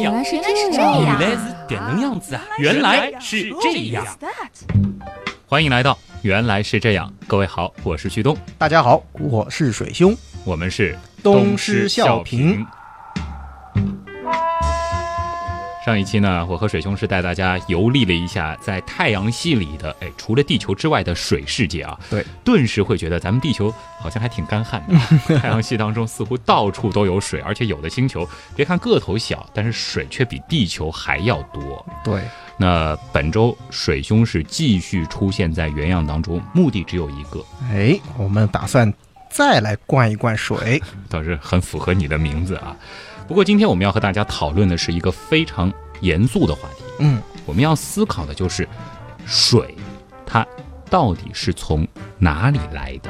原来是这样，原来是点能样子啊！原来是这样。欢迎来到《原来是这样》，各位好，我是旭东，大家好，我是水兄，我们是东施效颦。上一期呢，我和水兄是带大家游历了一下在太阳系里的，哎，除了地球之外的水世界啊。对，顿时会觉得咱们地球好像还挺干旱的。太阳系当中似乎到处都有水，而且有的星球，别看个头小，但是水却比地球还要多。对，那本周水兄是继续出现在原样当中，目的只有一个。哎，我们打算再来灌一灌水，倒是很符合你的名字啊。不过今天我们要和大家讨论的是一个非常严肃的话题。嗯，我们要思考的就是水，它到底是从哪里来的？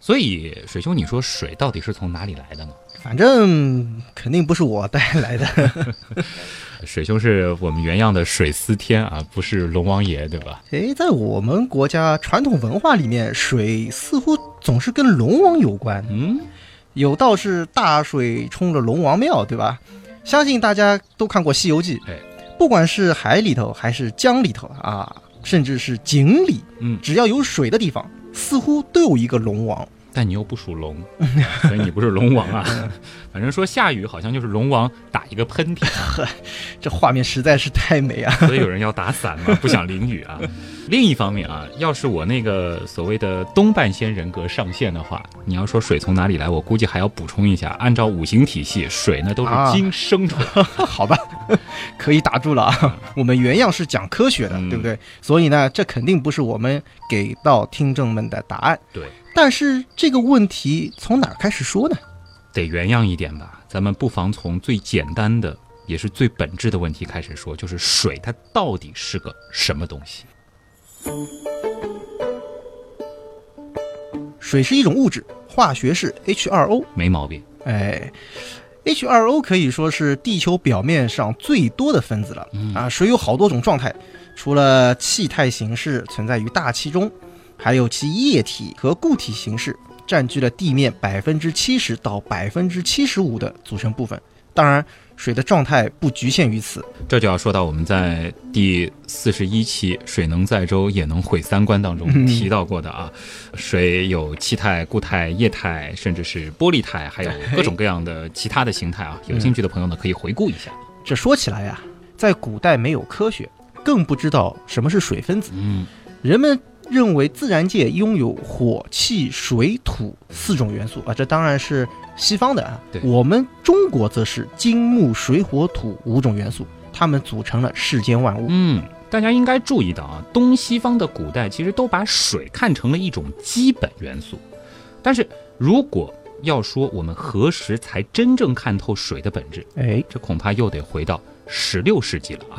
所以，水兄，你说水到底是从哪里来的呢？反正肯定不是我带来的。水兄是我们原样的水司天啊，不是龙王爷，对吧？诶，在我们国家传统文化里面，水似乎总是跟龙王有关。嗯，有道是大水冲了龙王庙，对吧？相信大家都看过《西游记》。哎，不管是海里头还是江里头啊，甚至是井里，嗯，只要有水的地方，似乎都有一个龙王。但你又不属龙，所以你不是龙王啊。反正说下雨好像就是龙王打一个喷嚏，这画面实在是太美啊！所以有人要打伞嘛，不想淋雨啊。另一方面啊，要是我那个所谓的东半仙人格上线的话，你要说水从哪里来，我估计还要补充一下，按照五行体系，水呢都是金生出来。好吧，可以打住了啊。我们原样是讲科学的，对不对？所以呢，这肯定不是我们给到听众们的答案。对。但是这个问题从哪儿开始说呢？得原样一点吧。咱们不妨从最简单的，也是最本质的问题开始说，就是水它到底是个什么东西？水是一种物质，化学式 H2O，没毛病。哎，H2O 可以说是地球表面上最多的分子了。啊，水有好多种状态，除了气态形式存在于大气中。还有其液体和固体形式，占据了地面百分之七十到百分之七十五的组成部分。当然，水的状态不局限于此。这就要说到我们在第四十一期《水能载舟，也能毁三观》当中提到过的啊，水有气态、固态、液态，甚至是玻璃态，还有各种各样的其他的形态啊。有兴趣的朋友呢，可以回顾一下。这说起来呀，在古代没有科学，更不知道什么是水分子。嗯，人们。认为自然界拥有火、气、水、土四种元素啊，这当然是西方的啊。对我们中国则是金、木、水、火、土五种元素，它们组成了世间万物。嗯，大家应该注意到啊，东西方的古代其实都把水看成了一种基本元素。但是如果要说我们何时才真正看透水的本质，哎，这恐怕又得回到十六世纪了啊。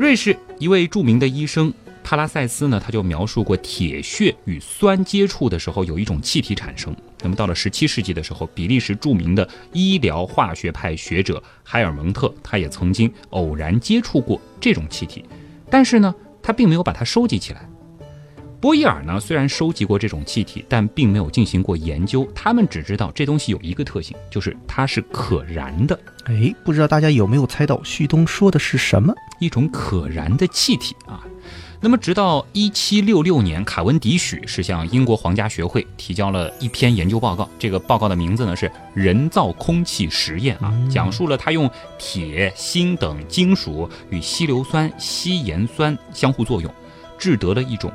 瑞士一位著名的医生帕拉塞斯呢，他就描述过铁屑与酸接触的时候有一种气体产生。那么到了十七世纪的时候，比利时著名的医疗化学派学者海尔蒙特，他也曾经偶然接触过这种气体，但是呢，他并没有把它收集起来。波伊尔呢，虽然收集过这种气体，但并没有进行过研究。他们只知道这东西有一个特性，就是它是可燃的。哎，不知道大家有没有猜到旭东说的是什么？一种可燃的气体啊。那么，直到一七六六年，卡文迪许是向英国皇家学会提交了一篇研究报告。这个报告的名字呢是《人造空气实验》啊，讲述了他用铁、锌等金属与稀硫酸、稀盐酸相互作用，制得了一种。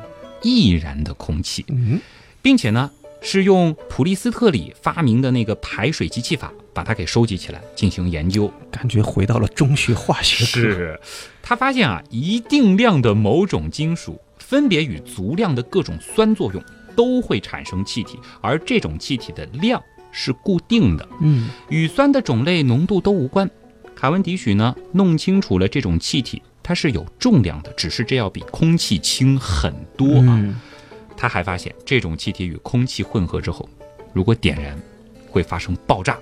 易燃的空气，嗯，并且呢，是用普利斯特里发明的那个排水集气法把它给收集起来进行研究，感觉回到了中学化学课。是，他发现啊，一定量的某种金属分别与足量的各种酸作用，都会产生气体，而这种气体的量是固定的，嗯，与酸的种类、浓度都无关。卡文迪许呢，弄清楚了这种气体。它是有重量的，只是这要比空气轻很多啊。他还发现，这种气体与空气混合之后，如果点燃，会发生爆炸。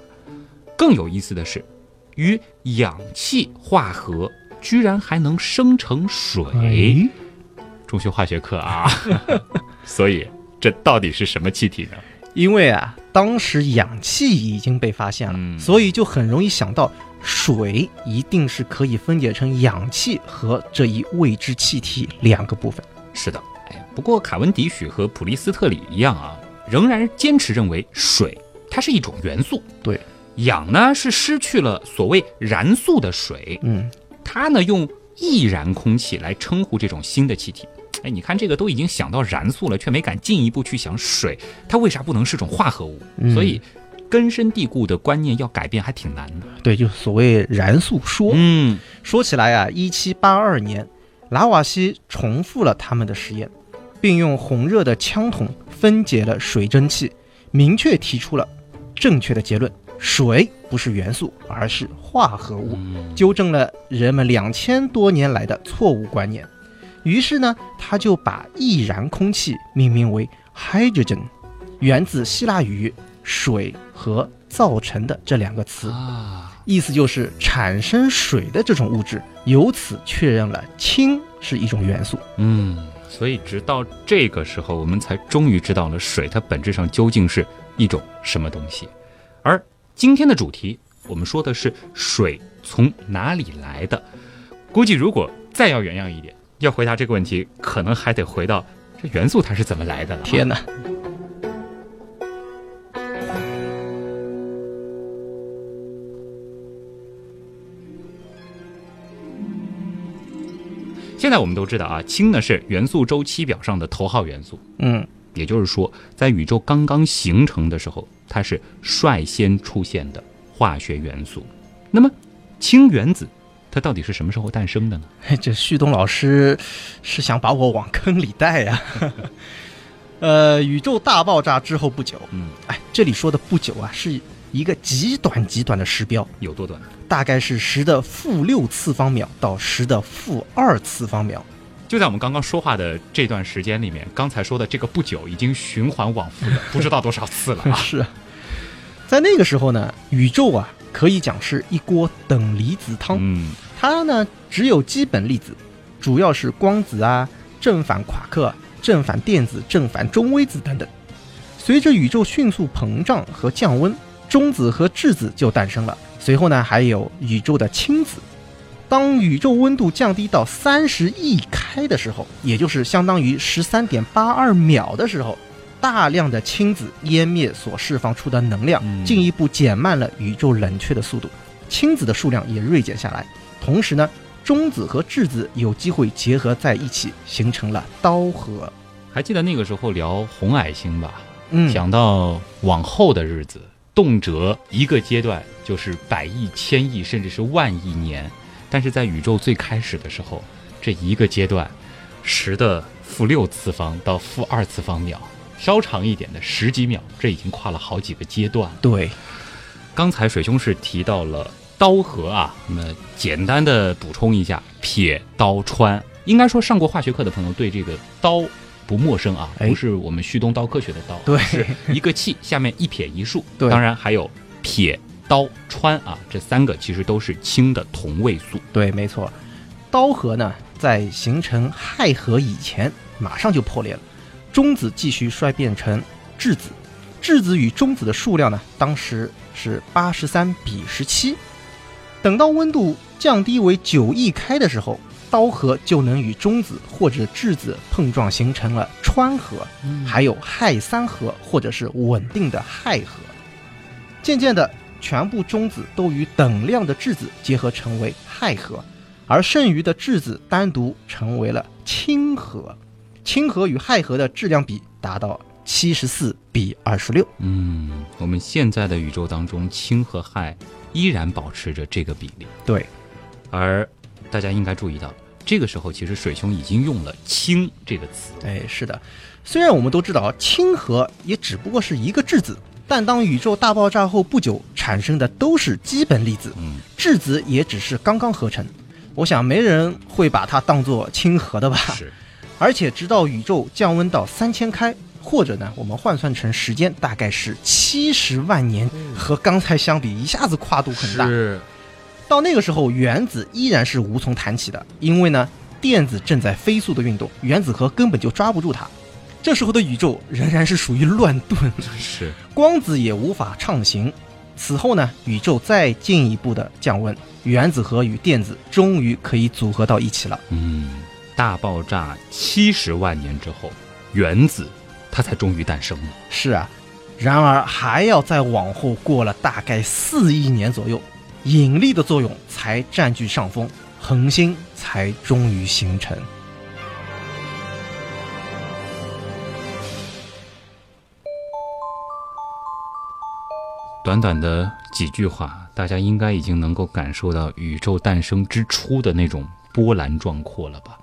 更有意思的是，与氧气化合，居然还能生成水。中学化学课啊，所以这到底是什么气体呢？因为啊，当时氧气已经被发现了，嗯所以就很容易想到水一定是可以分解成氧气和这一未知气体两个部分。是的，哎，不过卡文迪许和普利斯特里一样啊，仍然坚持认为水它是一种元素。对，氧呢是失去了所谓燃素的水，嗯，它呢用易燃空气来称呼这种新的气体。哎，你看这个都已经想到燃素了，却没敢进一步去想水，它为啥不能是种化合物？嗯所以根深蒂固的观念要改变还挺难的。对，就所谓燃素说。嗯，说起来啊，一七八二年，拉瓦锡重复了他们的实验，并用红热的枪筒分解了水蒸气，明确提出了正确的结论：水不是元素，而是化合物，纠正了人们两千多年来的错误观念。于是呢，他就把易燃空气命名为 hydrogen，源自希腊语“水”和“造成的”这两个词。啊，意思就是产生水的这种物质，由此确认了氢是一种元素。嗯，所以直到这个时候，我们才终于知道了水它本质上究竟是一种什么东西。而今天的主题，我们说的是水从哪里来的。估计如果再要原样一点，要回答这个问题，可能还得回到这元素它是怎么来的了。天哪！现在我们都知道啊，氢呢是元素周期表上的头号元素，嗯，也就是说，在宇宙刚刚形成的时候，它是率先出现的化学元素。那么，氢原子它到底是什么时候诞生的呢？这旭东老师是想把我往坑里带呀、呃，宇宙大爆炸之后不久，嗯，哎，这里说的不久啊，是一个极短极短的时标，有多短？大概是十的负六次方秒到十的负二次方秒。就在我们刚刚说话的这段时间里面，刚才说的这个不久已经循环往复了不知道多少次了啊！是啊，在那个时候呢，宇宙啊可以讲是一锅等离子汤。嗯它呢只有基本粒子，主要是光子啊、正反夸克、正反电子、正反中微子等等。随着宇宙迅速膨胀和降温，中子和质子就诞生了。随后呢，还有宇宙的氢子。当宇宙温度降低到三十亿开的时候，也就是相当于十三点八二秒的时候，大量的氢子湮灭所释放出的能量嗯，进一步减慢了宇宙冷却的速度，氢子的数量也锐减下来。同时呢，中子和质子有机会结合在一起，形成了氘核。还记得那个时候聊红矮星吧？嗯，想到往后的日子，动辄一个阶段就是百亿、千亿，甚至是万亿年。但是在宇宙最开始的时候，这一个阶段，十的负六次方到负二次方秒，稍长一点的十几秒，这已经跨了好几个阶段。对，刚才水兄是提到了刀和啊，那么简单的补充一下，撇刀穿，应该说上过化学课的朋友对这个刀不陌生啊，哎不是我们旭东刀科学的刀，对是一个气下面一撇一竖，对当然还有撇刀、穿啊，这三个其实都是氢的同位素。对，没错。氘核呢，在形成氦核以前，马上就破裂了，中子继续衰变成质子，质子与中子的数量呢，当时是八十三比十七。等到温度降低为九亿开的时候，氘核就能与中子或者质子碰撞，形成了氚核，还有氦三核或者是稳定的氦核。渐渐的，全部中子都与等量的质子结合成为氦核，而剩余的质子单独成为了氢核。氢核与氦核的质量比达到七十四比二十六。嗯，我们现在的宇宙当中，氢和氦依然保持着这个比例。对，而大家应该注意到，这个时候其实水兄已经用了“氢”这个词。哎，是的，虽然我们都知道氢核也只不过是一个质子，但当宇宙大爆炸后不久产生的都是基本粒子，嗯，质子也只是刚刚合成。我想没人会把它当做氢核的吧？是，而且直到宇宙降温到三千开，或者呢，我们换算成时间，大概是七十万年，和刚才相比，一下子跨度很大。是，到那个时候，原子依然是无从谈起的，因为呢，电子正在飞速的运动，原子核根本就抓不住它。这时候的宇宙仍然是属于乱炖，是 光子也无法畅行。此后呢，宇宙再进一步的降温，原子核与电子终于可以组合到一起了。嗯，大爆炸七十万年之后，原子它才终于诞生了。是啊，然而还要再往后过了大概四亿年左右，引力的作用才占据上风，恒星才终于形成。短短的几句话，大家应该已经能够感受到宇宙诞生之初的那种波澜壮阔了吧？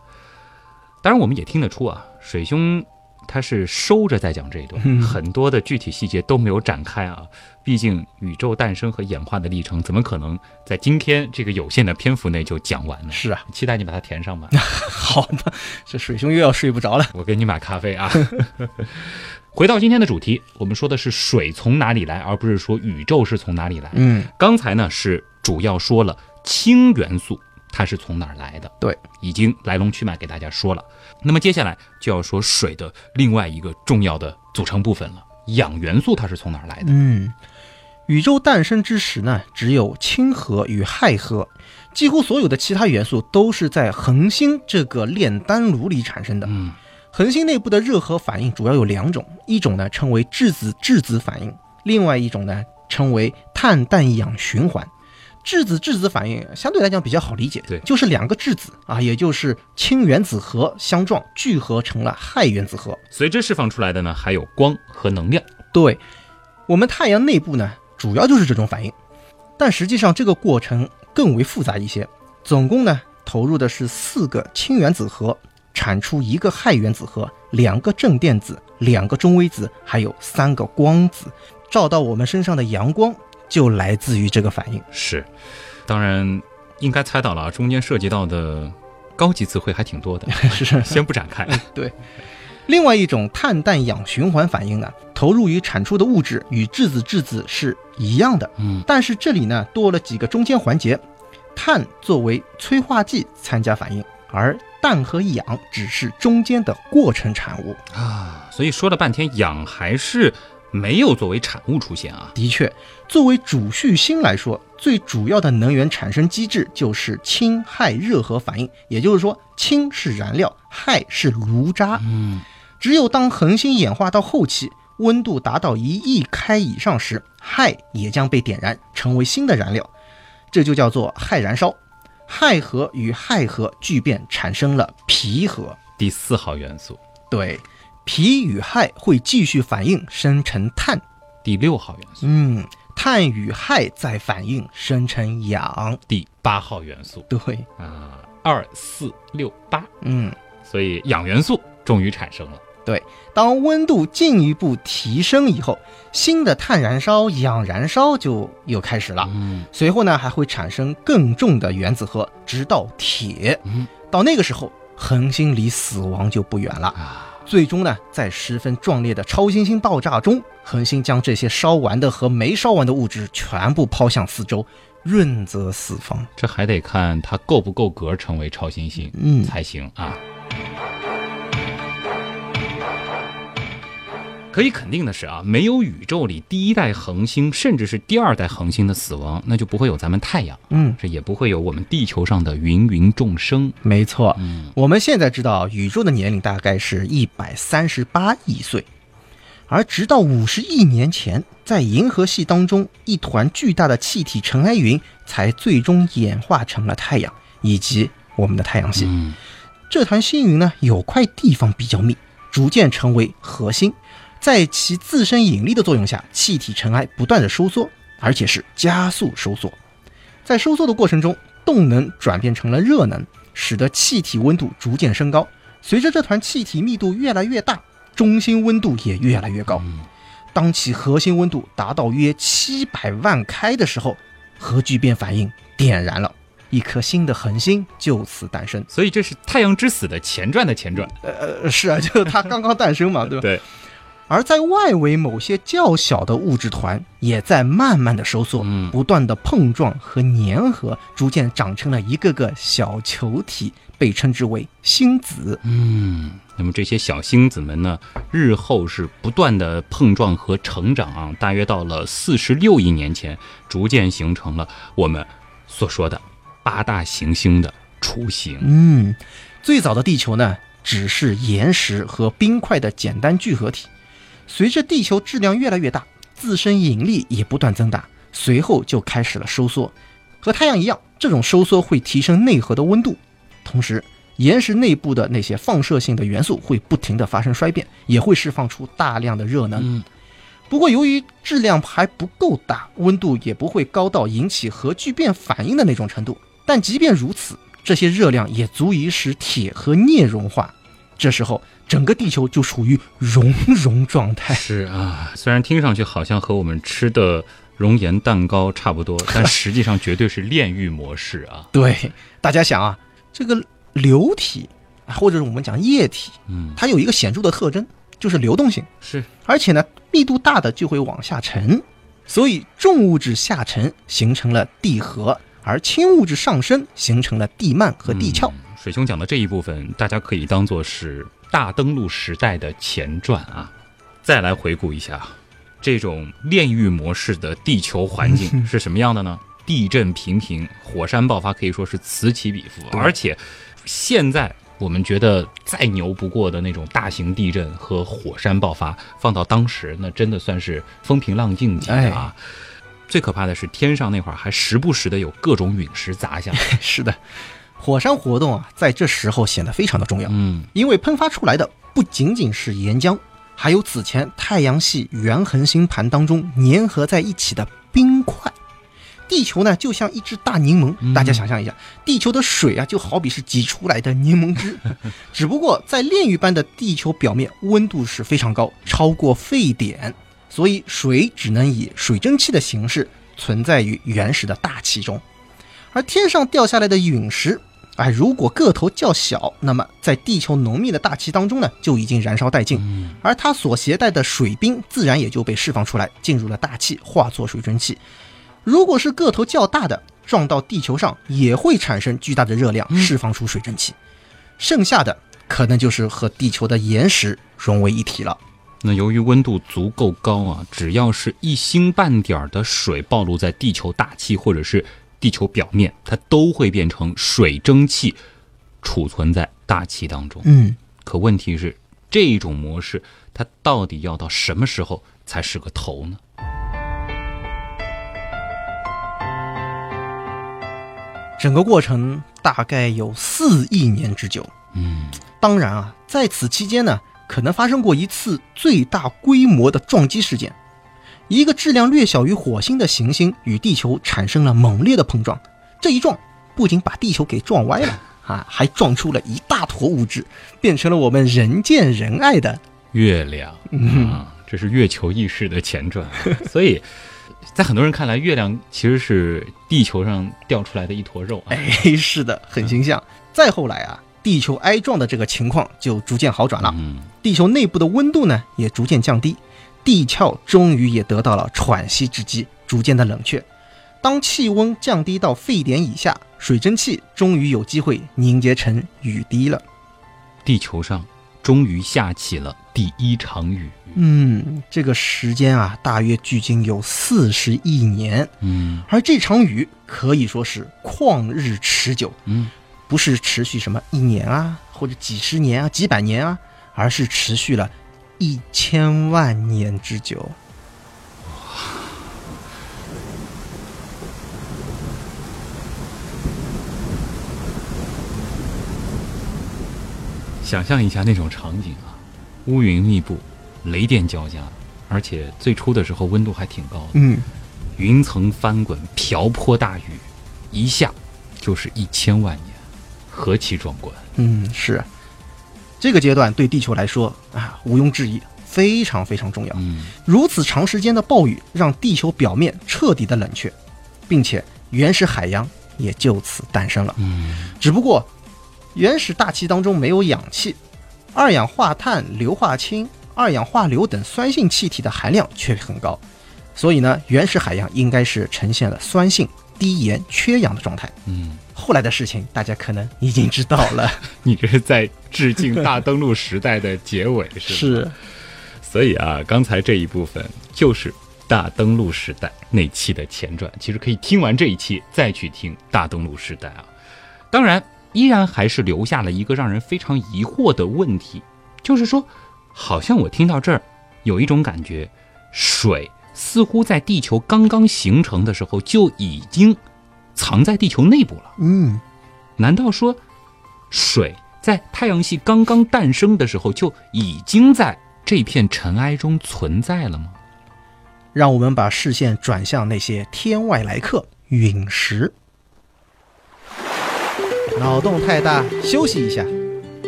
当然，我们也听得出啊，水兄他是收着在讲这一段，嗯很多的具体细节都没有展开啊。毕竟宇宙诞生和演化的历程，怎么可能在今天这个有限的篇幅内就讲完呢？是啊，期待你把它填上吧。好吧，这水兄又要睡不着了。我给你买咖啡啊。回到今天的主题，我们说的是水从哪里来，而不是说宇宙是从哪里来。嗯，刚才呢是主要说了氢元素它是从哪儿来的，对，已经来龙去脉给大家说了。那么接下来就要说水的另外一个重要的组成部分了，氧元素它是从哪儿来的？嗯，宇宙诞生之时呢，只有氢核与氦核，几乎所有的其他元素都是在恒星这个炼丹炉里产生的。嗯，恒星内部的热核反应主要有两种，一种呢称为质子质子反应，另外一种呢称为碳氮氧循环。质子质子反应相对来讲比较好理解，对就是两个质子啊，也就是氢原子核相撞聚合成了氦原子核。随之释放出来的呢还有光和能量。对，我们太阳内部呢，主要就是这种反应，但实际上这个过程更为复杂一些。总共呢，投入的是四个氢原子核，产出一个氦原子核，两个正电子，两个中微子，还有三个光子。照到我们身上的阳光就来自于这个反应。是，当然应该猜到了啊，中间涉及到的高级词汇还挺多的，是先不展开。对另外一种碳氮氧循环反应呢，投入与产出的物质与质子质子是一样的，嗯，但是这里呢多了几个中间环节，碳作为催化剂参加反应，而氮和氧只是中间的过程产物。啊，所以说了半天，氧还是没有作为产物出现啊。的确，作为主序星来说，最主要的能源产生机制就是氢氦热核反应，也就是说，氢是燃料，氦是炉渣。嗯，只有当恒星演化到后期，温度达到一亿开以上时，氦也将被点燃，成为新的燃料，这就叫做氦燃烧。氦核与氦核聚变产生了铍核，第四号元素，对，铍与氦会继续反应生成碳，第六号元素，嗯，碳与氦再反应生成氧，第八号元素对，啊，二四六八，嗯。所以氧元素终于产生了。对当温度进一步提升以后，新的碳燃烧、氧燃烧就又开始了。嗯随后呢，还会产生更重的原子核，直到铁。嗯到那个时候，恒星离死亡就不远了。啊，最终呢，在十分壮烈的超新星爆炸中，恒星将这些烧完的和没烧完的物质全部抛向四周，润泽四方。这还得看它够不够格成为超新星嗯，才行啊。可以肯定的是啊，没有宇宙里第一代恒星，甚至是第二代恒星的死亡，那就不会有咱们太阳，嗯，这也不会有我们地球上的芸芸众生。没错。嗯，我们现在知道宇宙的年龄大概是一百三十八亿岁，而直到五十亿年前，在银河系当中，一团巨大的气体尘埃云才最终演化成了太阳以及我们的太阳系。嗯这团星云呢，有块地方比较密，逐渐成为核心，在其自身引力的作用下，气体尘埃不断的收缩，而且是加速收缩。在收缩的过程中，动能转变成了热能，使得气体温度逐渐升高。随着这团气体密度越来越大，中心温度也越来越高。嗯当其核心温度达到约七百万开的时候，核聚变反应点燃了，一颗新的恒星就此诞生。所以这是太阳之死的前传的前传。呃，是啊，就是它刚刚诞生嘛，对吧？对，而在外围某些较小的物质团也在慢慢的收缩，嗯不断的碰撞和粘合，逐渐长成了一个个小球体，被称之为星子。嗯，那么这些小星子们呢，日后是不断的碰撞和成长啊，大约到了四十六亿年前，逐渐形成了我们所说的八大行星的雏形。嗯，最早的地球呢，只是岩石和冰块的简单聚合体。随着地球质量越来越大，自身引力也不断增大，随后就开始了收缩。和太阳一样，这种收缩会提升内核的温度，同时。岩石内部的那些放射性的元素会不停地发生衰变，也会释放出大量的热能。不过，由于质量还不够大，温度也不会高到引起核聚变反应的那种程度。但即便如此，这些热量也足以使铁和镍融化。这时候，整个地球就处于熔融状态。是啊，虽然听上去好像和我们吃的熔岩蛋糕差不多，但 实际上绝对是炼狱模式啊。对，大家想啊，这个。流体，或者是我们讲液体，嗯，它有一个显著的特征，就是流动性是，而且呢，密度大的就会往下沉，所以重物质下沉形成了地核，而轻物质上升形成了地幔和地壳。水兄讲的这一部分，大家可以当做是大登陆时代的前传啊。再来回顾一下，这种炼狱模式的地球环境是什么样的呢？地震频频，火山爆发可以说是此起彼伏，而且。现在我们觉得再牛不过的那种大型地震和火山爆发，放到当时那真的算是风平浪静级的啊！最可怕的是天上那会儿还时不时的有各种陨石砸下来。是的，火山活动啊，在这时候显得非常的重要。嗯，因为喷发出来的不仅仅是岩浆，还有此前太阳系原恒星盘当中粘合在一起的冰块。地球呢，就像一只大柠檬，大家想象一下，地球的水啊，就好比是挤出来的柠檬汁，只不过在炼狱般的地球表面，温度是非常高，超过沸点，所以水只能以水蒸气的形式存在于原始的大气中。而天上掉下来的陨石，哎，如果个头较小，那么在地球浓密的大气当中呢，就已经燃烧殆尽，而它所携带的水冰自然也就被释放出来，进入了大气，化作水蒸气。如果是个头较大的撞到地球上，也会产生巨大的热量，释放出水蒸气。剩下的可能就是和地球的岩石融为一体了。那由于温度足够高啊，只要是一星半点的水暴露在地球大气或者是地球表面，它都会变成水蒸气，储存在大气当中。嗯，可问题是，这种模式它到底要到什么时候才是个头呢？整个过程大概有四亿年之久。嗯，当然啊，在此期间呢，可能发生过一次最大规模的撞击事件。一个质量略小于火星的行星与地球产生了猛烈的碰撞，这一撞不仅把地球给撞歪了 啊，还撞出了一大坨物质，变成了我们人见人爱的月亮。嗯，这是月球意识的前传，所以。在很多人看来，月亮其实是地球上掉出来的一坨肉。哎，是的，很形象。再后来啊，地球挨撞的这个情况就逐渐好转了。嗯，地球内部的温度呢也逐渐降低，地壳终于也得到了喘息之机，逐渐的冷却。当气温降低到沸点以下，水蒸气终于有机会凝结成雨滴了。地球上。终于下起了第一场雨。嗯，这个时间啊，大约距今有四十亿年。嗯，而这场雨可以说是旷日持久。嗯，不是持续什么一年啊，或者几十年啊、几百年啊，而是持续了一千万年之久。想象一下那种场景啊，乌云密布，雷电交加，而且最初的时候温度还挺高的。嗯，云层翻滚，瓢泼大雨，一下就是一千万年，何其壮观！嗯，是。这个阶段对地球来说啊，毋庸置疑，非常非常重要。嗯，如此长时间的暴雨让地球表面彻底的冷却，并且原始海洋也就此诞生了。嗯，只不过。原始大气当中没有氧气，二氧化碳、硫化氢、二氧化硫等酸性气体的含量却很高，所以呢，原始海洋应该是呈现了酸性，低盐缺氧的状态。嗯，后来的事情大家可能已经知道了，你这是在致敬大登陆时代的结尾是吗？是所以啊，刚才这一部分就是大登陆时代那期的前传。其实可以听完这一期再去听大登陆时代啊。当然，依然还是留下了一个让人非常疑惑的问题，就是说，好像我听到这儿有一种感觉，水似乎在地球刚刚形成的时候就已经藏在地球内部了。嗯，难道说，水在太阳系刚刚诞生的时候就已经在这片尘埃中存在了吗？让我们把视线转向那些天外来客——陨石。脑洞太大，休息一下。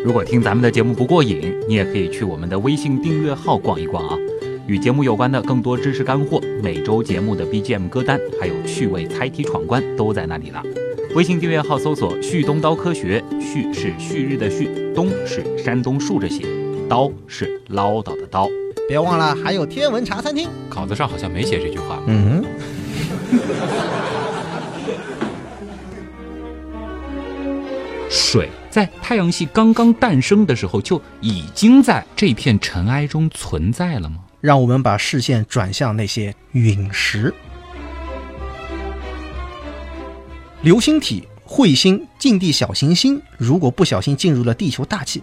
如果听咱们的节目不过瘾，你也可以去我们的微信订阅号逛一逛啊。与节目有关的更多知识干货、每周节目的 BGM 歌单，还有趣味猜题闯关都在那里了。微信订阅号搜索“旭东刀科学”，旭是旭日的旭，东是山东竖着写，刀是唠叨的刀。别忘了还有天文茶餐厅。稿子上好像没写这句话。嗯，水在太阳系刚刚诞生的时候就已经在这片尘埃中存在了吗？让我们把视线转向那些陨石。流星体、彗星、近地小行星，如果不小心进入了地球大气，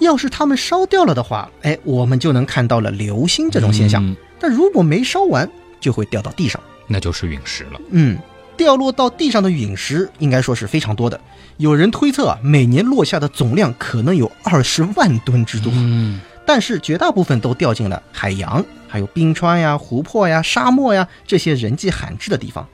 要是它们烧掉了的话，哎，我们就能看到了流星这种现象。嗯但如果没烧完，就会掉到地上。那就是陨石了。嗯，掉落到地上的陨石应该说是非常多的。有人推测啊，每年落下的总量可能有二十万吨之多。嗯，但是绝大部分都掉进了海洋，还有冰川呀、湖泊呀、沙漠呀这些人迹罕至的地方。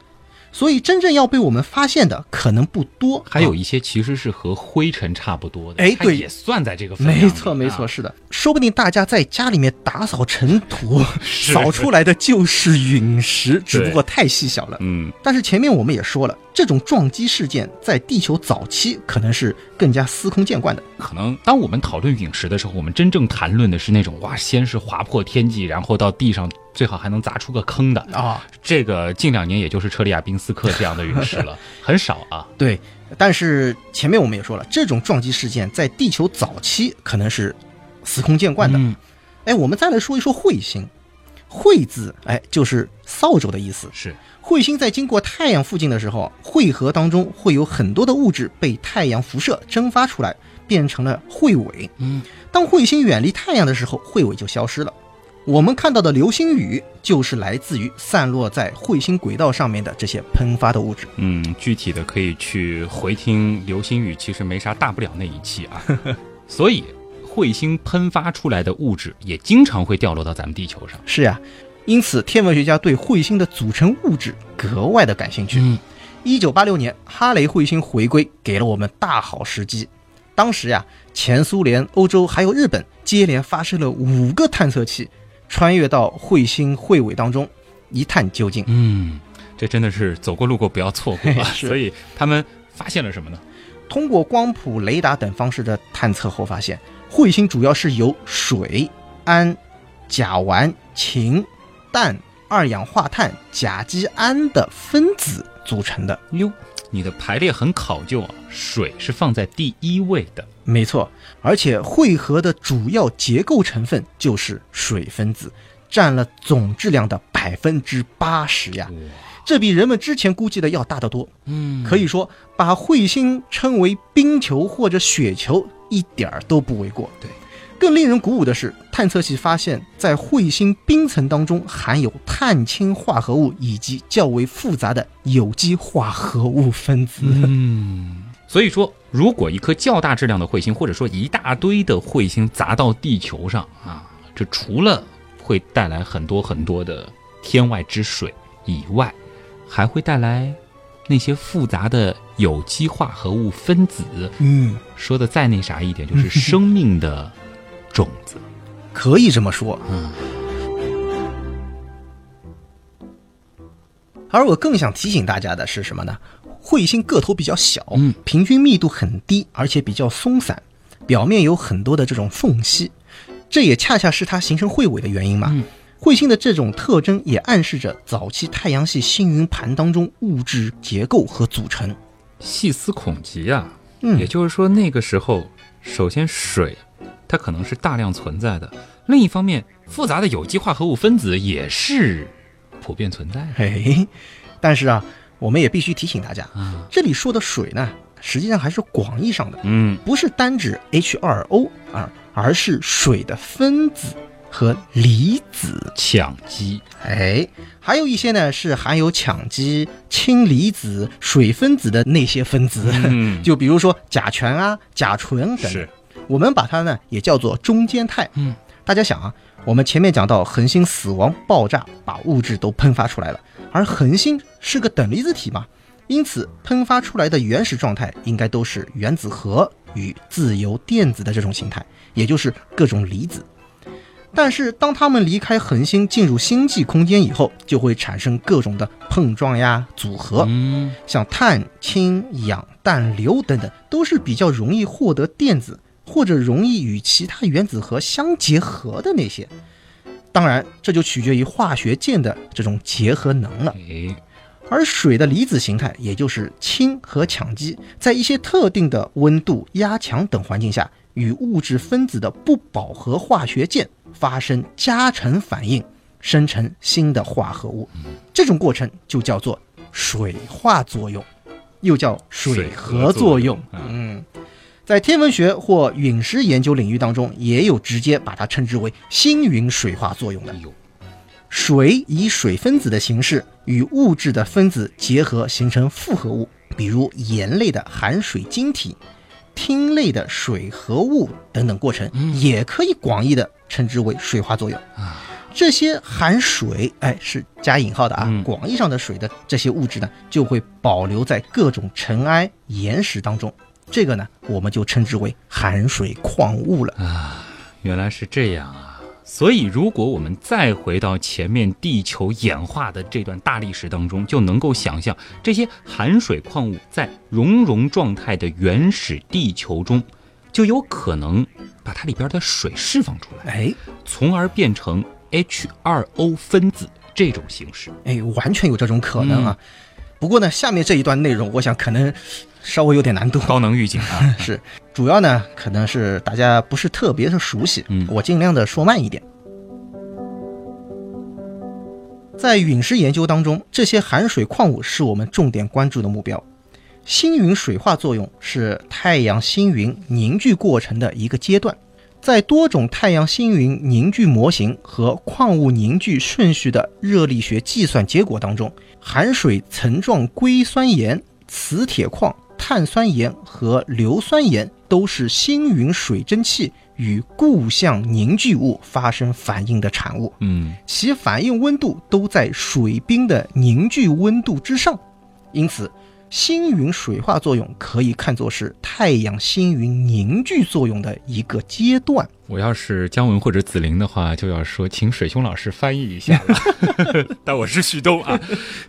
所以真正要被我们发现的可能不多。啊还有一些其实是和灰尘差不多的，它哎对也算在这个分量没错没错，啊是的，说不定大家在家里面打扫尘土，扫出来的就是陨石，只不过太细小了。嗯，但是前面我们也说了，这种撞击事件在地球早期可能是更加司空见惯的。可能当我们讨论陨石的时候，我们真正谈论的是那种哇，先是划破天际，然后到地上最好还能砸出个坑的。啊，这个近两年也就是车里亚宾斯克这样的陨石了，很少啊。对。但是前面我们也说了，这种撞击事件在地球早期可能是司空见惯的。嗯，哎，我们再来说一说彗星。彗字，哎，就是扫帚的意思。是，彗星在经过太阳附近的时候，彗核当中会有很多的物质被太阳辐射蒸发出来，变成了彗尾。嗯，当彗星远离太阳的时候，彗尾就消失了。我们看到的流星雨就是来自于散落在彗星轨道上面的这些喷发的物质。嗯，具体的可以去回听流星雨，其实没啥大不了那一期啊。所以，彗星喷发出来的物质也经常会掉落到咱们地球上。是呀，因此天文学家对彗星的组成物质格外的感兴趣。嗯，一九八六年，哈雷彗星回归，给了我们大好时机。当时呀，前苏联、欧洲还有日本接连发射了五个探测器，穿越到彗星彗尾当中，一探究竟。嗯，这真的是走过路过不要错过啊！所以他们发现了什么呢？通过光谱、雷达等方式的探测后发现，彗星主要是由水、氨、甲烷、氢、氮、二氧化碳、甲基胺的分子组成的。哟，你的排列很考究啊，水是放在第一位的。没错，而且汇合的主要结构成分就是水分子，占了总质量的百分之八十呀。这比人们之前估计的要大得多。嗯可以说，把彗星称为冰球或者雪球一点儿都不为过。对，更令人鼓舞的是，探测器发现，在彗星冰层当中含有碳氢化合物以及较为复杂的有机化合物分子。嗯，所以说，如果一颗较大质量的彗星，或者说一大堆的彗星砸到地球上啊，这除了会带来很多很多的天外之水以外，还会带来那些复杂的有机化合物分子。嗯，说的再那啥一点，就是生命的种子。可以这么说。嗯，而我更想提醒大家的是什么呢？彗星个头比较小，嗯，平均密度很低，而且比较松散，表面有很多的这种缝隙，这也恰恰是它形成彗尾的原因嘛。嗯彗星的这种特征也暗示着早期太阳系星云盘当中物质结构和组成。细思恐极啊！嗯也就是说，那个时候，首先水它可能是大量存在的，另一方面，复杂的有机化合物分子也是普遍存在的。嘿，但是啊，我们也必须提醒大家，啊。这里说的水呢，实际上还是广义上的，嗯，不是单指 H2O 啊，而是水的分子和离子。羟基。哎，还有一些呢是含有羟基、氢离子、水分子的那些分子，嗯。就比如说甲醛啊、甲醇等等。是。我们把它呢也叫做中间态。嗯，大家想啊，我们前面讲到恒星死亡爆炸，把物质都喷发出来了，而恒星是个等离子体嘛，因此喷发出来的原始状态应该都是原子核与自由电子的这种形态，也就是各种离子。但是当它们离开恒星进入星际空间以后，就会产生各种的碰撞呀、组合，嗯像碳、氢、氧、氮、硫等等，都是比较容易获得电子或者容易与其他原子核相结合的那些。当然，这就取决于化学键的这种结合能了。哎，而水的离子形态，也就是氢和羟基，在一些特定的温度、压强等环境下，与物质分子的不饱和化学键发生加成反应，生成新的化合物。这种过程就叫做水化作用，又叫水合作用。水合作用嗯，在天文学或陨石研究领域当中，也有直接把它称之为星云水化作用的哎。呦，水以水分子的形式与物质的分子结合，形成复合物，比如盐类的含水晶体、烃类的水合物等等过程，也可以广义的称之为水化作用。这些含水，哎，是加引号的啊，嗯广义上的水的这些物质呢，就会保留在各种尘埃、岩石当中。这个呢，我们就称之为含水矿物了啊。原来是这样啊！所以，如果我们再回到前面地球演化的这段大历史当中，就能够想象这些含水矿物在熔融状态的原始地球中，就有可能把它里边的水释放出来，哎从而变成 H2O 分子这种形式。哎，完全有这种可能啊。嗯不过呢，下面这一段内容，我想可能稍微有点难度。高能预警啊！是，主要呢可能是大家不是特别的熟悉，嗯我尽量的说慢一点。在陨石研究当中，这些含水矿物是我们重点关注的目标。星云水化作用是太阳星云凝聚过程的一个阶段，在多种太阳星云凝聚模型和矿物凝聚顺序的热力学计算结果当中，含水层状硅酸盐、磁铁矿、碳酸盐和硫酸盐都是星云水蒸气与固相凝聚物发生反应的产物。嗯，其反应温度都在水冰的凝聚温度之上，因此星云水化作用可以看作是太阳星云凝聚作用的一个阶段。我要是姜文或者子玲的话，就要说请水兄老师翻译一下了。但我是旭东啊，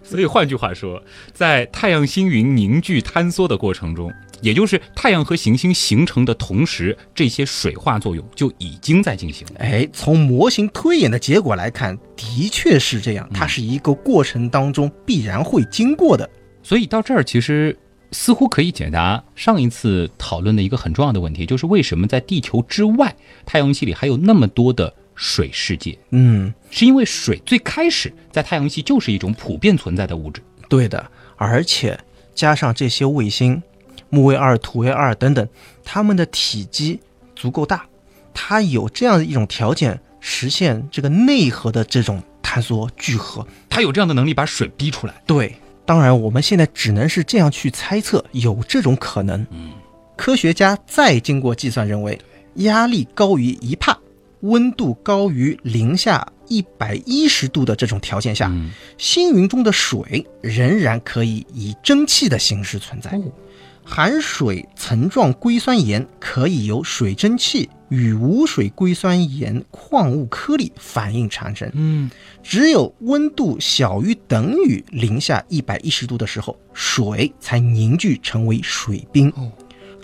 所以换句话说，在太阳星云凝聚坍缩的过程中，也就是太阳和行星形成的同时，这些水化作用就已经在进行了。哎，从模型推演的结果来看，的确是这样，它是一个过程当中必然会经过的。所以到这儿，其实似乎可以解答上一次讨论的一个很重要的问题，就是为什么在地球之外，太阳系里还有那么多的水世界？嗯，是因为水最开始在太阳系就是一种普遍存在的物质。对的，而且加上这些卫星，木卫二、土卫二等等，它们的体积足够大，它有这样的一种条件，实现这个内核的这种坍缩聚合。它有这样的能力把水逼出来。对，当然我们现在只能是这样去猜测，有这种可能。嗯，科学家再经过计算认为，压力高于一帕，温度高于零下一百一十度的这种条件下，嗯星云中的水仍然可以以蒸汽的形式存在。哦含水层状硅酸盐可以由水蒸气与无水硅酸盐矿物颗粒反应产生。嗯，只有温度小于等于零下一百一十度的时候，水才凝聚成为水冰。哦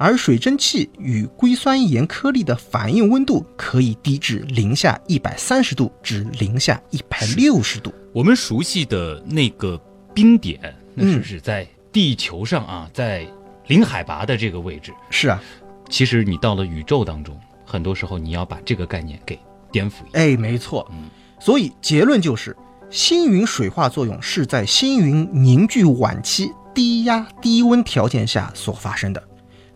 而水蒸气与硅酸盐颗粒的反应温度可以低至零下一百三十度至零下一百六十度。我们熟悉的那个冰点，那是嗯指在地球上啊，在零海拔的这个位置。是啊，其实你到了宇宙当中，很多时候你要把这个概念给颠覆一下。哎，没错嗯。所以结论就是，星云水化作用是在星云凝聚晚期低压低温条件下所发生的。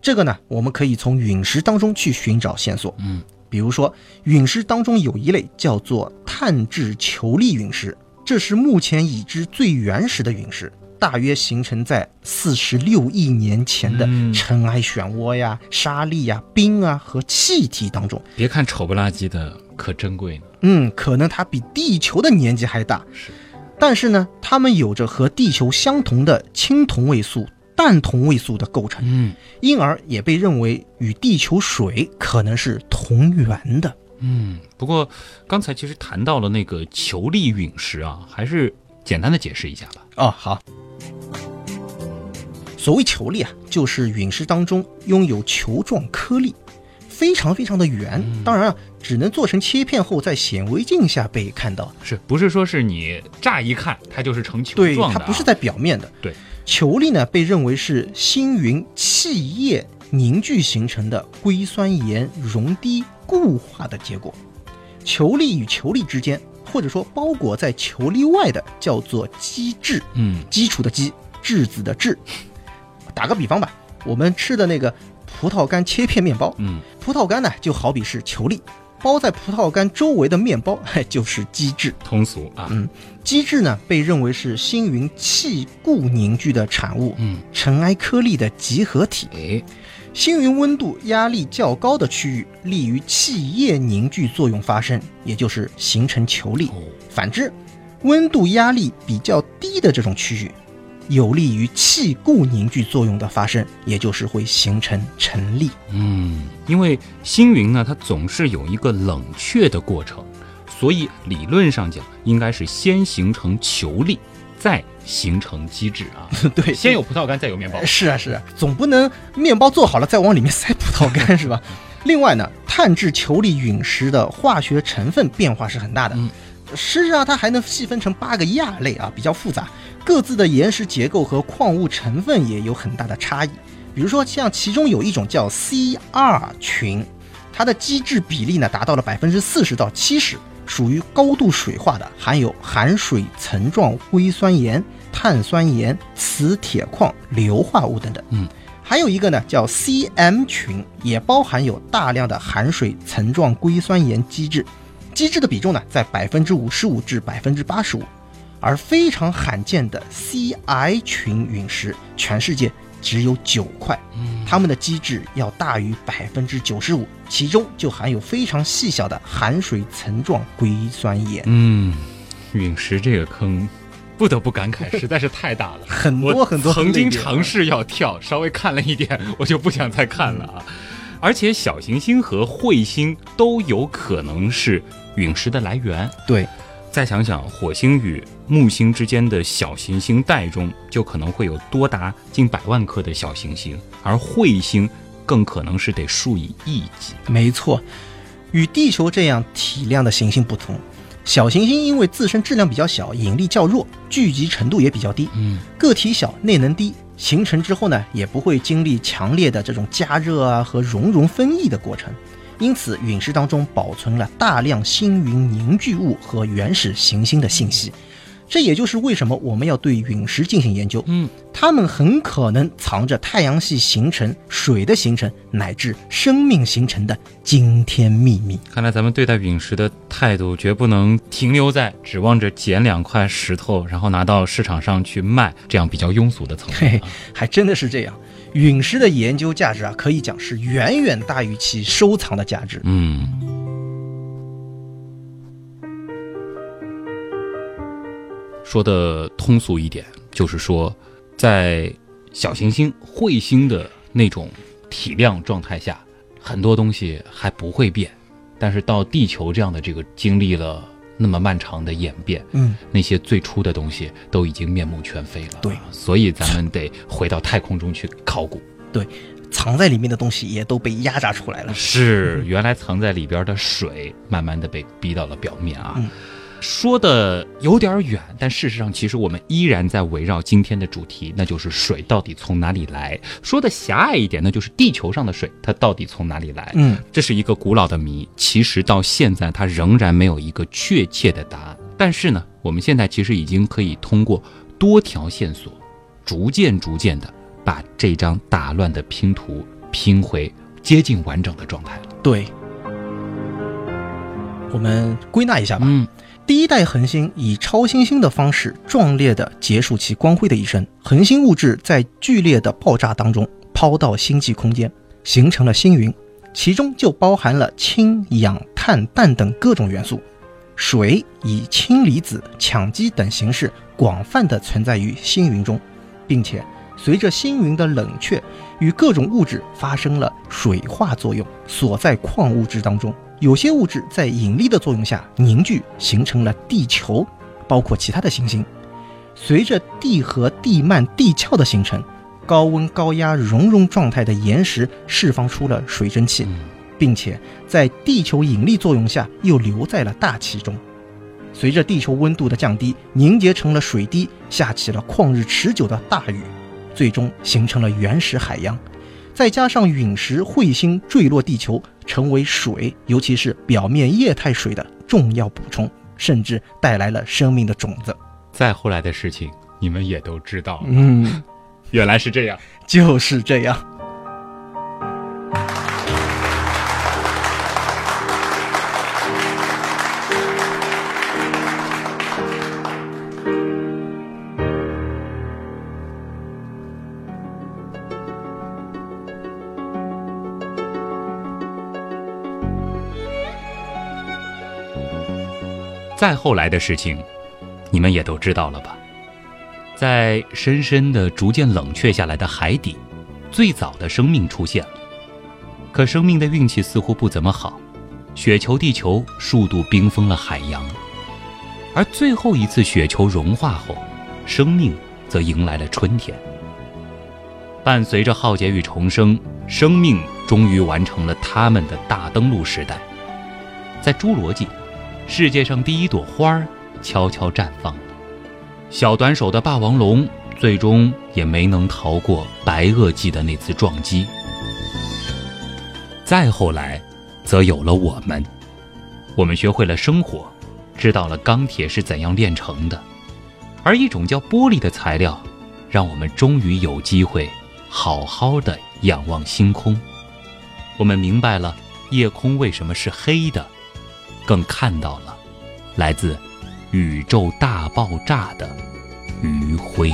这个呢，我们可以从陨石当中去寻找线索。嗯，比如说，陨石当中有一类叫做碳质球粒陨石，这是目前已知最原始的陨石，大约形成在四十六亿年前的嗯尘埃漩涡呀、沙粒呀、冰啊和气体当中。别看丑不拉几的，可珍贵呢。嗯，可能它比地球的年纪还大，是，但是呢，它们有着和地球相同的氢同位素、氮同位素的构成，嗯因而也被认为与地球水可能是同源的。嗯。不过刚才其实谈到了那个球粒陨石啊，还是简单的解释一下吧。哦，好。所谓球粒啊，就是陨石当中拥有球状颗粒，非常非常的圆。当然啊，只能做成切片后在显微镜下被看到。是不是说是你乍一看它就是成球，状的、啊？它不是在表面的。对，球粒呢被认为是星云气液凝聚形成的硅酸盐溶滴固化的结果。球粒与球粒之间，或者说包裹在球粒外的，叫做基质，嗯基础的基，质子的质。打个比方吧，我们吃的那个葡萄干切片面包，嗯葡萄干呢就好比是球粒，包在葡萄干周围的面包，嘿，就是基质。通俗啊。嗯基质呢被认为是星云气固凝聚的产物，嗯，尘埃颗粒的集合体。哎，星云温度压力较高的区域，利于气液凝聚作用发生，也就是形成球粒。哦，反之，温度压力比较低的这种区域，有利于气固凝聚作用的发生，也就是会形成尘粒。嗯，因为星云呢，它总是有一个冷却的过程，所以理论上讲，应该是先形成球粒，再形成机制啊。对，先有葡萄干，再有面包。是啊是啊，总不能面包做好了再往里面塞葡萄干是吧？另外呢，碳质球粒陨石的化学成分变化是很大的。嗯事实上，它还能细分成八个亚类啊，比较复杂，各自的岩石结构和矿物成分也有很大的差异。比如说，像其中有一种叫 CR 群，它的基质比例呢达到了百分之四十到七十，属于高度水化的，含有含水层状硅酸盐、碳酸盐、磁铁矿、硫化物等等。嗯，还有一个呢叫 CM 群，也包含有大量的含水层状硅酸盐基质，基质的比重呢在百分之五十五至百分之八十五。而非常罕见的 CI 群陨石，全世界只有九块，嗯它们的基质要大于百分之九十五，其中就含有非常细小的含水层状硅酸盐，嗯，陨石这个坑，不得不感慨，实在是太大了。很多很多曾经尝试要跳，稍微看了一点，我就不想再看了啊。而且小行星和彗星都有可能是陨石的来源。对，再想想，火星与木星之间的小行星带中，就可能会有多达近百万颗的小行星，而彗星更可能是得数以亿计。没错，与地球这样体量的行星不同，小行星因为自身质量比较小，引力较弱，聚集程度也比较低，嗯，个体小，内能低，形成之后呢，也不会经历强烈的这种加热啊和熔融分异的过程，因此陨石当中保存了大量星云凝聚物和原始行星的信息。这也就是为什么我们要对陨石进行研究。嗯，它们很可能藏着太阳系形成、水的形成乃至生命形成的惊天秘密。看来咱们对待陨石的态度绝不能停留在指望着捡两块石头，然后拿到市场上去卖这样比较庸俗的层嘿面啊。，还真的是这样。陨石的研究价值啊，可以讲是远远大于其收藏的价值。嗯，说的通俗一点，就是说，在小行星、彗星的那种体量状态下，很多东西还不会变，但是到地球这样的这个经历了那么漫长的演变，嗯，那些最初的东西都已经面目全非了。对，所以咱们得回到太空中去考古。对藏在里面的东西也都被压榨出来了。是，原来藏在里边的水，慢慢的被逼到了表面啊。嗯说的有点远，但事实上，其实我们依然在围绕今天的主题，那就是水到底从哪里来。说的狭隘一点，那就是地球上的水，它到底从哪里来？嗯，这是一个古老的谜，其实到现在它仍然没有一个确切的答案。但是呢，我们现在其实已经可以通过多条线索，逐渐逐渐的把这张打乱的拼图拼回接近完整的状态了。对。我们归纳一下吧。嗯，第一代恒星以超新星的方式壮烈地结束其光辉的一生。恒星物质在剧烈的爆炸当中抛到星际空间，形成了星云，其中就包含了氢、氧、碳、氮等各种元素。水以氢离子、羟基等形式广泛地存在于星云中，并且随着星云的冷却，与各种物质发生了水化作用，锁在矿物质当中。有些物质在引力的作用下凝聚，形成了地球，包括其他的行星。随着地核、地幔、地壳的形成，高温高压熔融状态的岩石释放出了水蒸气，并且在地球引力作用下又留在了大气中。随着地球温度的降低，凝结成了水滴，下起了旷日持久的大雨，最终形成了原始海洋。再加上陨石、彗星坠落地球，成为水，尤其是表面液态水的重要补充，甚至带来了生命的种子。再后来的事情你们也都知道了，嗯，原来是这样。就是这样。再后来的事情，你们也都知道了吧？在深深的、逐渐冷却下来的海底，最早的生命出现了。可生命的运气似乎不怎么好，雪球地球数度冰封了海洋，而最后一次雪球融化后，生命则迎来了春天。伴随着浩劫与重生，生命终于完成了他们的大登陆时代。在侏罗纪，世界上第一朵花儿悄悄绽放了。小短手的霸王龙最终也没能逃过白垩纪的那次撞击。再后来，则有了我们，我们学会了生活，知道了钢铁是怎样炼成的，而一种叫玻璃的材料，让我们终于有机会好好的仰望星空。我们明白了夜空为什么是黑的。更看到了来自宇宙大爆炸的余晖。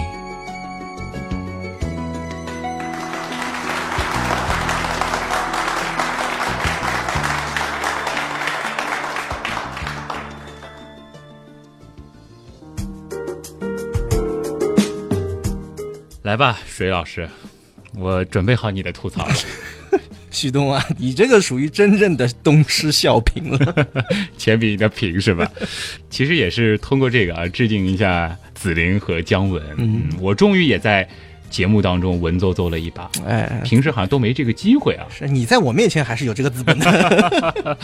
来吧，水老师，我准备好你的吐槽了。旭东啊，你这个属于真正的东施效颦了，钱比你的平是吧？其实也是通过这个啊，致敬一下紫菱和姜文。嗯，我终于也在节目当中文绉绉了一把，哎，平时好像都没这个机会啊。是你在我面前还是有这个资本的。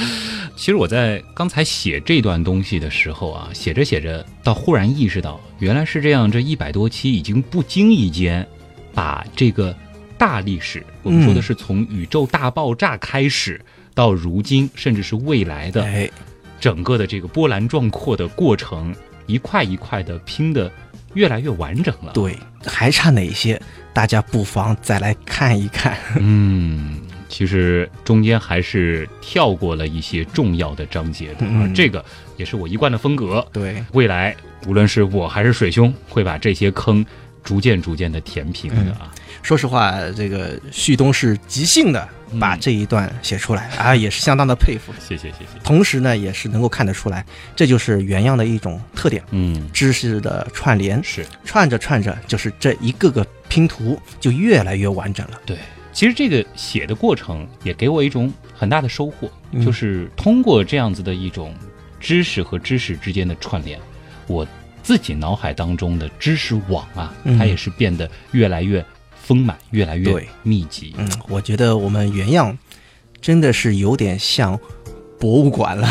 其实我在刚才写这段东西的时候啊，写着写着，到忽然意识到，原来是这样，这一百多期已经不经意间把这个。大历史，我们说的是从宇宙大爆炸开始到如今，甚至是未来的整个的这个波澜壮阔的过程，一块一块的拼的越来越完整了。对，还差哪些？大家不妨再来看一看。嗯，其实中间还是跳过了一些重要的章节的，嗯、这个也是我一贯的风格。对，未来无论是我还是水兄，会把这些坑逐渐逐渐的填平的啊。说实话，这个旭东是即兴的把这一段写出来、啊，也是相当的佩服。谢谢谢谢。同时呢，也是能够看得出来，这就是原样的一种特点。嗯，知识的串联是串着串着，就是这一个个拼图就越来越完整了。对，其实这个写的过程也给我一种很大的收获，嗯、就是通过这样子的一种知识和知识之间的串联，我自己脑海当中的知识网啊，嗯、它也是变得越来越。丰满，越来越对密集。嗯，我觉得我们原样真的是有点像博物馆了。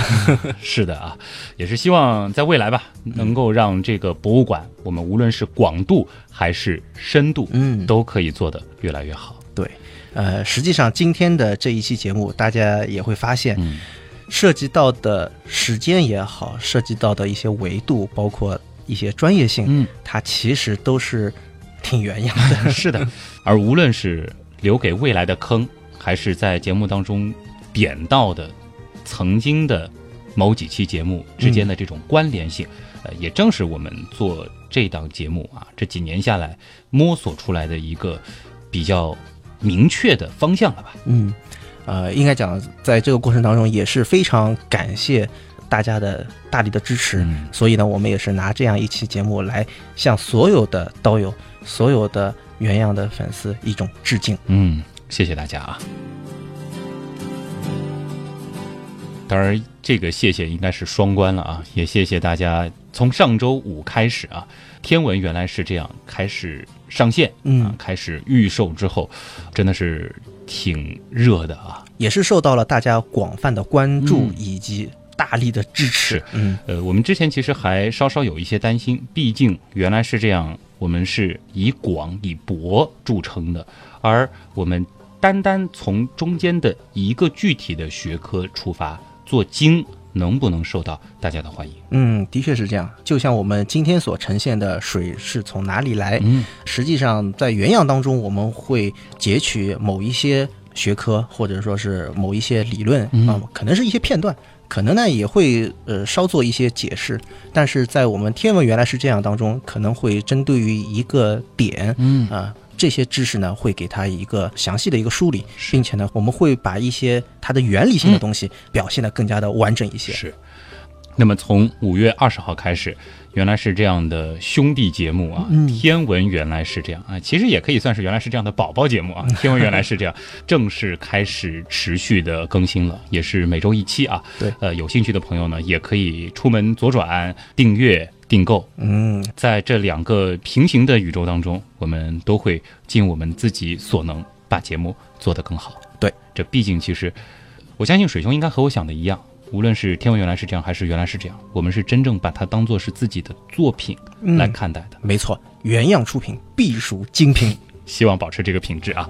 是的啊，也是希望在未来吧，能够让这个博物馆，我们无论是广度还是深度，嗯，都可以做得越来越好。对。呃，实际上今天的这一期节目，大家也会发现，嗯，涉及到的时间也好，涉及到的一些维度，包括一些专业性，嗯，它其实都是挺原样的。是的。而无论是留给未来的坑，还是在节目当中点到的曾经的某几期节目之间的这种关联性，呃，也正是我们做这档节目啊这几年下来摸索出来的一个比较明确的方向了吧？嗯，呃，应该讲，在这个过程当中也是非常感谢大家的大力的支持。嗯所以呢，我们也是拿这样一期节目来向所有的刀友、所有的原样的粉丝一种致敬。嗯，谢谢大家啊。当然，这个谢谢应该是双关了啊，也谢谢大家从上周五开始啊，天文原来是这样开始上线，嗯啊，开始预售之后，真的是挺热的啊。也是受到了大家广泛的关注嗯以及大力的支持。嗯呃，我们之前其实还稍稍有一些担心，毕竟原来是这样，我们是以广以博著称的，而我们单单从中间的一个具体的学科出发做精，能不能受到大家的欢迎？嗯，的确是这样。就像我们今天所呈现的水是从哪里来，嗯实际上在原样当中，我们会截取某一些学科，或者说是某一些理论啊、嗯可能是一些片段，可能呢也会呃稍做一些解释。但是在我们天文原来是这样当中，可能会针对于一个点嗯啊、这些知识呢会给它一个详细的一个梳理，并且呢我们会把一些它的原理性的东西表现得更加的完整一些。是。那么从五月二十号开始，原来是这样的兄弟节目啊，嗯。天文原来是这样啊，其实也可以算是原来是这样的宝宝节目啊，天文原来是这样，正式开始持续的更新了，也是每周一期啊。对。呃，有兴趣的朋友呢，也可以出门左转订阅订购，嗯，在这两个平行的宇宙当中，我们都会尽我们自己所能把节目做得更好。对，这毕竟其实，我相信水兄应该和我想的一样，无论是天文原来是这样，还是原来是这样，我们是真正把它当做是自己的作品嗯来看待的。没错，原样出品必属精品。希望保持这个品质啊。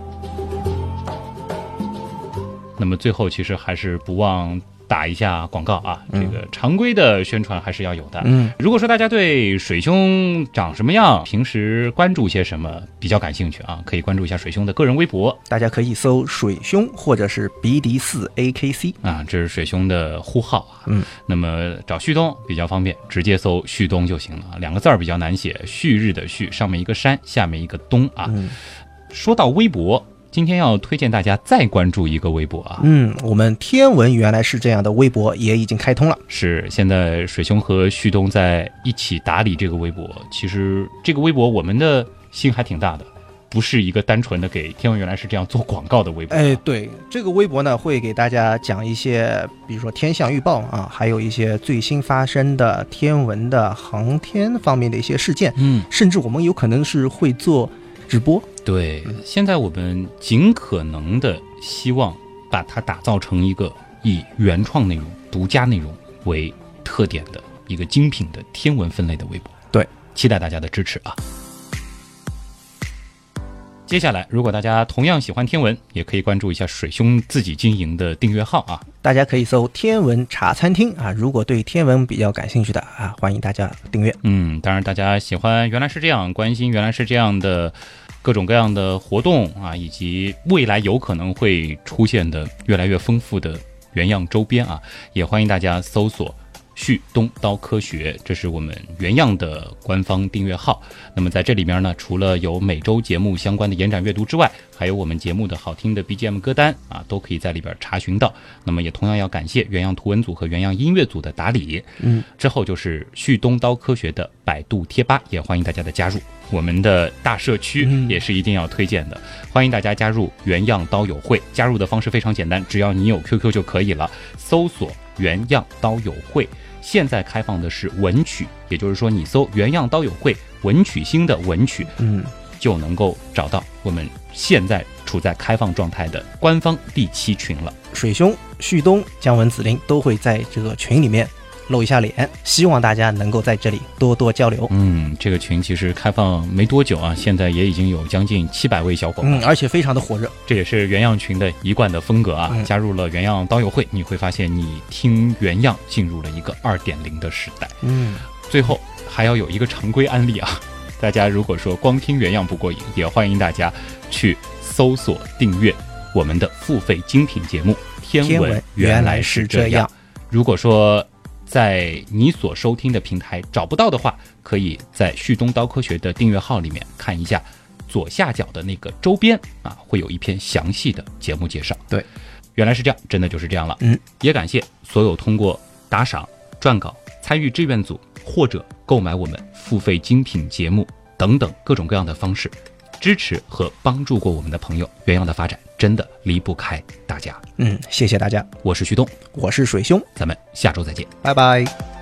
那么最后，其实还是不忘打一下广告啊，这个常规的宣传还是要有的。嗯，如果说大家对水兄长什么样，平时关注些什么比较感兴趣啊，可以关注一下水兄的个人微博大家可以搜“水兄”或者是 “BD 四 AKC”。啊，这是水兄的呼号啊。嗯，那么找旭东比较方便，直接搜旭东就行了啊。两个字儿比较难写，旭日的旭，上面一个山，下面一个东啊。嗯说到微博，今天要推荐大家再关注一个微博啊，嗯，我们天文原来是这样的微博也已经开通了。是现在水兄和旭东在一起打理这个微博。其实这个微博我们的心还挺大的，不是一个单纯的给天文原来是这样做广告的微博。哎，对，这个微博呢会给大家讲一些，比如说天象预报啊，还有一些最新发生的天文的航天方面的一些事件，嗯，甚至我们有可能是会做直播。对，现在我们尽可能的希望把它打造成一个以原创内容、独家内容为特点的一个精品的天文分类的微博。对，期待大家的支持啊！接下来，如果大家同样喜欢天文，也可以关注一下水兄自己经营的订阅号啊。大家可以搜“天文茶餐厅”啊，如果对天文比较感兴趣的啊，欢迎大家订阅。嗯，当然，大家喜欢原来是这样，关心原来是这样的各种各样的活动啊，以及未来有可能会出现的越来越丰富的原样周边啊，也欢迎大家搜索。旭东刀科学，这是我们原样的官方订阅号。那么在这里面呢，除了有每周节目相关的延展阅读之外，还有我们节目的好听的 BGM 歌单啊，都可以在里边查询到。那么也同样要感谢原样图文组和原样音乐组的打理。嗯，之后就是旭东刀科学的百度贴吧，也欢迎大家的加入。我们的大社区嗯也是一定要推荐的，欢迎大家加入原样刀友会。加入的方式非常简单，只要你有 QQ 就可以了，搜索原样刀友会。现在开放的是文曲，也就是说你搜原样刀友会文曲星的文曲，嗯，就能够找到我们现在处在开放状态的官方第七群了。水兄、旭东、姜文、紫菱都会在这个群里面露一下脸，希望大家能够在这里多多交流。嗯，这个群其实开放没多久啊，现在也已经有将近七百位小伙伴，嗯，而且非常的火热。这也是原样群的一贯的风格啊。嗯加入了原样刀友会，你会发现你听原样进入了一个二点零的时代。嗯，最后还要有一个常规案例啊，大家如果说光听原样不过瘾，也欢迎大家去搜索订阅我们的付费精品节目《天天文原来是这样。如果说在你所收听的平台找不到的话，可以在旭东刀科学的订阅号里面看一下左下角的那个周边啊，会有一篇详细的节目介绍。对，原来是这样，真的就是这样了。嗯，也感谢所有通过打赏、撰稿、参与志愿组或者购买我们付费精品节目等等各种各样的方式，支持和帮助过我们的朋友。原样的发展真的离不开大家。嗯，谢谢大家，我是旭东，我是水兄，咱们下周再见。拜拜。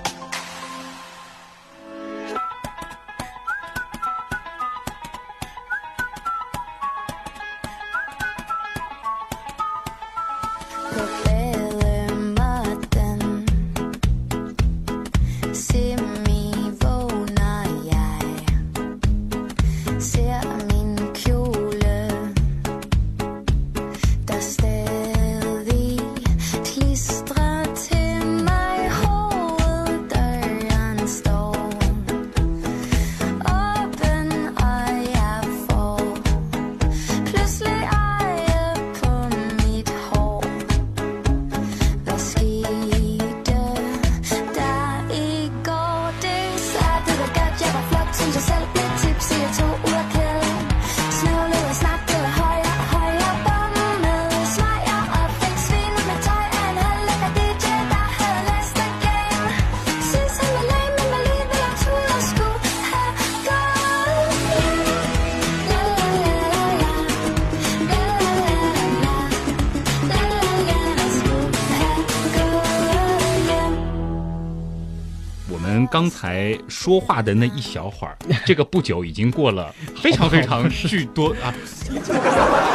刚才说话的那一小会儿，这个不久已经过了 非常非常巨多啊，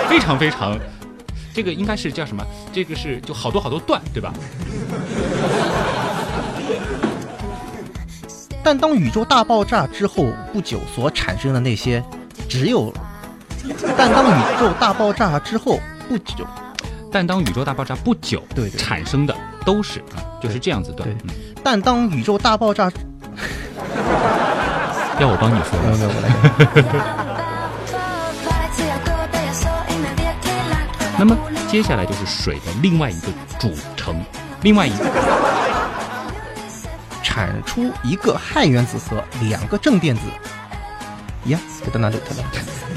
非常非常，这个应该是叫什么？这个是就好多好多段，对吧？但当宇宙大爆炸之后不久所产生的那些，只有，但当宇宙大爆炸之后不久，但当宇宙大爆炸不久产生的都是啊，就是这样子段。对嗯，但当宇宙大爆炸，要我帮你说吗？没有没有，我来。那么接下来就是水的另外一个组成，另外一个产出一个氦原子核两个正电子。呀，给到哪里？看到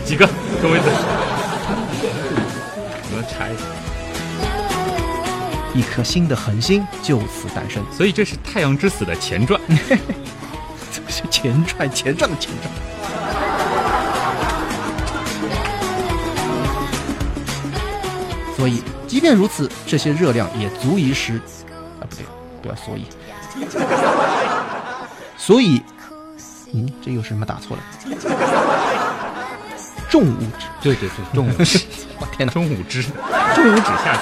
几个各位子，我们查一下。一颗新的恒星就此诞生。所以这是太阳之死的前传。这 是前传，前传的前传。所以，即便如此，这些热量也足以使……啊，不对，不要所以。所以，嗯，这又是什么打错了？重物质，对对对，重物质，我天哪！重物质，重物质下去。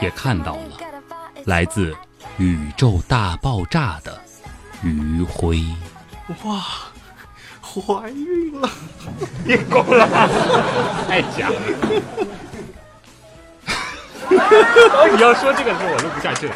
也看到了来自宇宙大爆炸的余晖。哇，怀孕了！别够了，太假了。你要说这个的时候，我录不下去了。